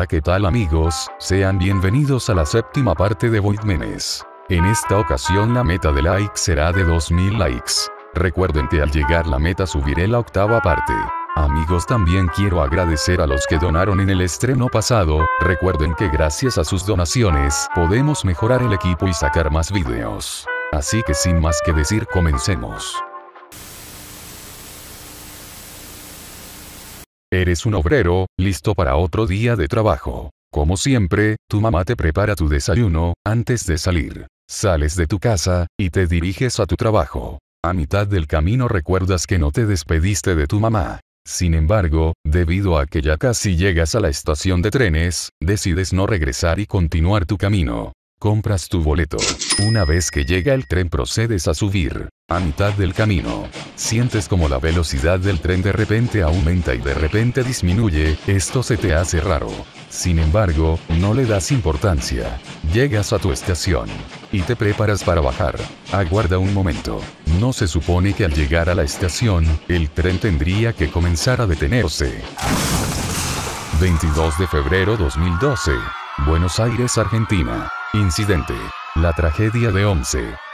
Hola qué tal amigos, sean bienvenidos a la séptima parte de Voidmenes. En esta ocasión la meta de likes será de 2000 likes. Recuerden que al llegar la meta subiré la octava parte. Amigos también quiero agradecer a los que donaron en el estreno pasado, recuerden que gracias a sus donaciones podemos mejorar el equipo y sacar más videos. Así que sin más que decir comencemos. Eres un obrero, listo para otro día de trabajo. Como siempre, tu mamá te prepara tu desayuno, antes de salir. Sales de tu casa, y te diriges a tu trabajo. A mitad del camino recuerdas que no te despediste de tu mamá. Sin embargo, debido a que ya casi llegas a la estación de trenes, decides no regresar y continuar tu camino. Compras tu boleto. Una vez que llega el tren procedes a subir. A mitad del camino. Sientes como la velocidad del tren de repente aumenta y de repente disminuye, esto se te hace raro. Sin embargo, no le das importancia. Llegas a tu estación. Y te preparas para bajar. Aguarda un momento. No se supone que al llegar a la estación, el tren tendría que comenzar a detenerse. 22 de febrero 2012. Buenos Aires, Argentina. Incidente. La tragedia de Once.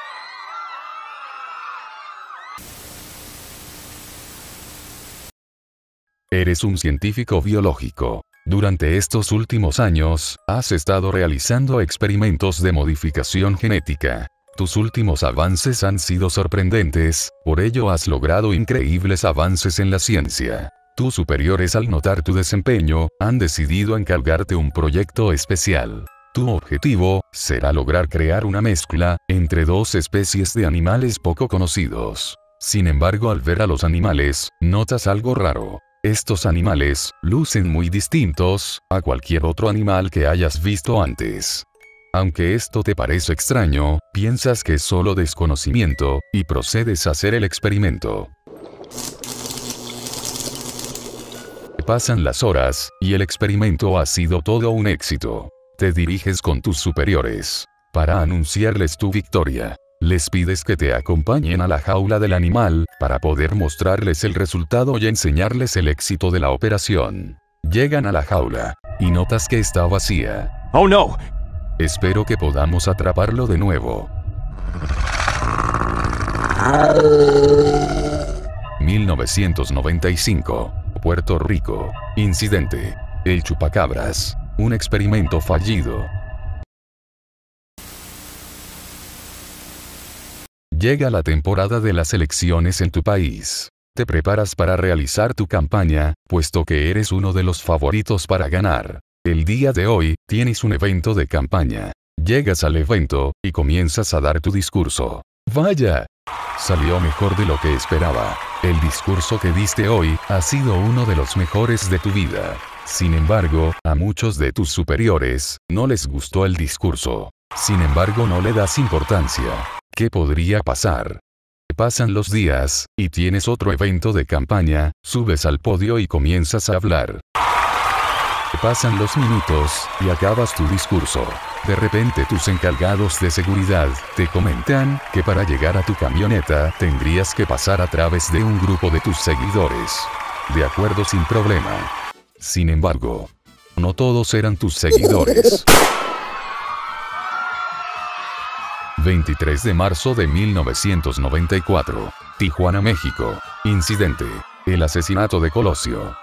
Eres un científico biológico. Durante estos últimos años, has estado realizando experimentos de modificación genética. Tus últimos avances han sido sorprendentes, por ello has logrado increíbles avances en la ciencia. Tus superiores al notar tu desempeño, han decidido encargarte un proyecto especial. Tu objetivo, será lograr crear una mezcla, entre dos especies de animales poco conocidos. Sin embargo al ver a los animales, notas algo raro. Estos animales, lucen muy distintos, a cualquier otro animal que hayas visto antes. Aunque esto te parece extraño, piensas que es solo desconocimiento, y procedes a hacer el experimento. Pasan las horas, y el experimento ha sido todo un éxito. Te diriges con tus superiores. Para anunciarles tu victoria. Les pides que te acompañen a la jaula del animal, para poder mostrarles el resultado y enseñarles el éxito de la operación. Llegan a la jaula. Y notas que está vacía. Oh no! Espero que podamos atraparlo de nuevo. 1995. Puerto Rico. Incidente. El chupacabras. Un experimento fallido. Llega la temporada de las elecciones en tu país. Te preparas para realizar tu campaña, puesto que eres uno de los favoritos para ganar. El día de hoy, tienes un evento de campaña. Llegas al evento, y comienzas a dar tu discurso. Vaya. Salió mejor de lo que esperaba. El discurso que diste hoy, ha sido uno de los mejores de tu vida. Sin embargo, a muchos de tus superiores, no les gustó el discurso. Sin embargo no le das importancia. ¿Qué podría pasar? Pasan los días, y tienes otro evento de campaña, subes al podio y comienzas a hablar. Pasan los minutos, y acabas tu discurso. De repente tus encargados de seguridad, te comentan, que para llegar a tu camioneta, tendrías que pasar a través de un grupo de tus seguidores. De acuerdo sin problema. Sin embargo, no todos eran tus seguidores. 23 de marzo de 1994. Tijuana, México. Incidente. El asesinato de Colosio.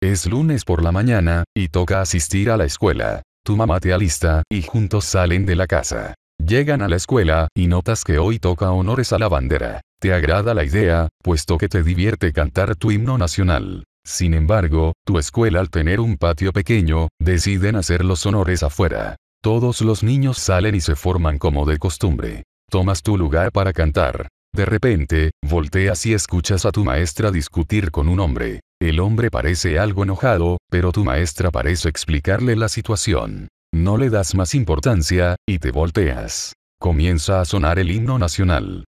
Es lunes por la mañana, y toca asistir a la escuela. Tu mamá te alista, y juntos salen de la casa. Llegan a la escuela, y notas que hoy toca honores a la bandera. Te agrada la idea, puesto que te divierte cantar tu himno nacional. Sin embargo, tu escuela al tener un patio pequeño, deciden hacer los honores afuera. Todos los niños salen y se forman como de costumbre. Tomas tu lugar para cantar. De repente, volteas y escuchas a tu maestra discutir con un hombre. El hombre parece algo enojado, pero tu maestra parece explicarle la situación. No le das más importancia, y te volteas. Comienza a sonar el himno nacional.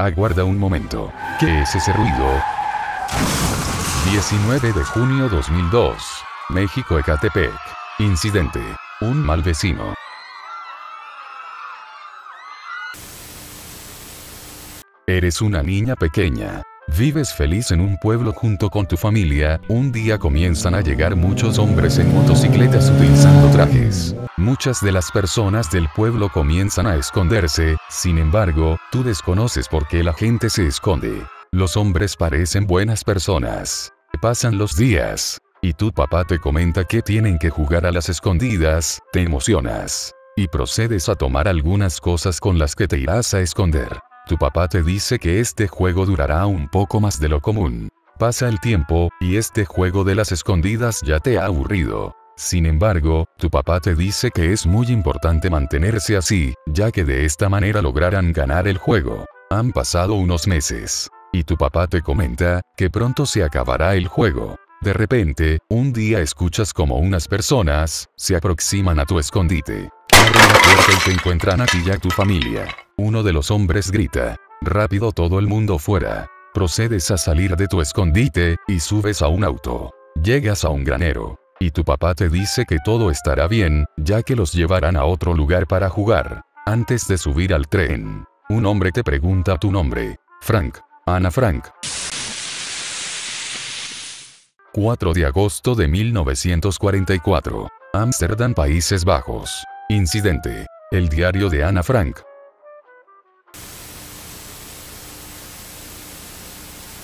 Aguarda un momento. ¿Qué es ese ruido? 19 de junio 2002. México Ecatepec. Incidente. Un mal vecino. Eres una niña pequeña. Vives feliz en un pueblo junto con tu familia, un día comienzan a llegar muchos hombres en motocicletas utilizando trajes. Muchas de las personas del pueblo comienzan a esconderse, sin embargo, tú desconoces por qué la gente se esconde. Los hombres parecen buenas personas. Pasan los días. Y tu papá te comenta que tienen que jugar a las escondidas, te emocionas. Y procedes a tomar algunas cosas con las que te irás a esconder. Tu papá te dice que este juego durará un poco más de lo común. Pasa el tiempo, y este juego de las escondidas ya te ha aburrido. Sin embargo, tu papá te dice que es muy importante mantenerse así, ya que de esta manera lograrán ganar el juego. Han pasado unos meses. Y tu papá te comenta, que pronto se acabará el juego. De repente, un día escuchas como unas personas, se aproximan a tu escondite. Abren la puerta y te encuentran a ti y a tu familia. Uno de los hombres grita. Rápido todo el mundo fuera. Procedes a salir de tu escondite, y subes a un auto. Llegas a un granero. Y tu papá te dice que todo estará bien, ya que los llevarán a otro lugar para jugar. Antes de subir al tren, un hombre te pregunta tu nombre. Frank. Ana Frank. 4 de agosto de 1944. Ámsterdam, Países Bajos. Incidente. El diario de Ana Frank.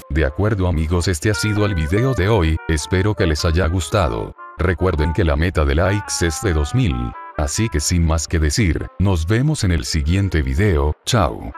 De acuerdo amigos este ha sido el video de hoy, espero que les haya gustado. Recuerden que la meta de likes es de 2000. Así que sin más que decir, nos vemos en el siguiente video, chao.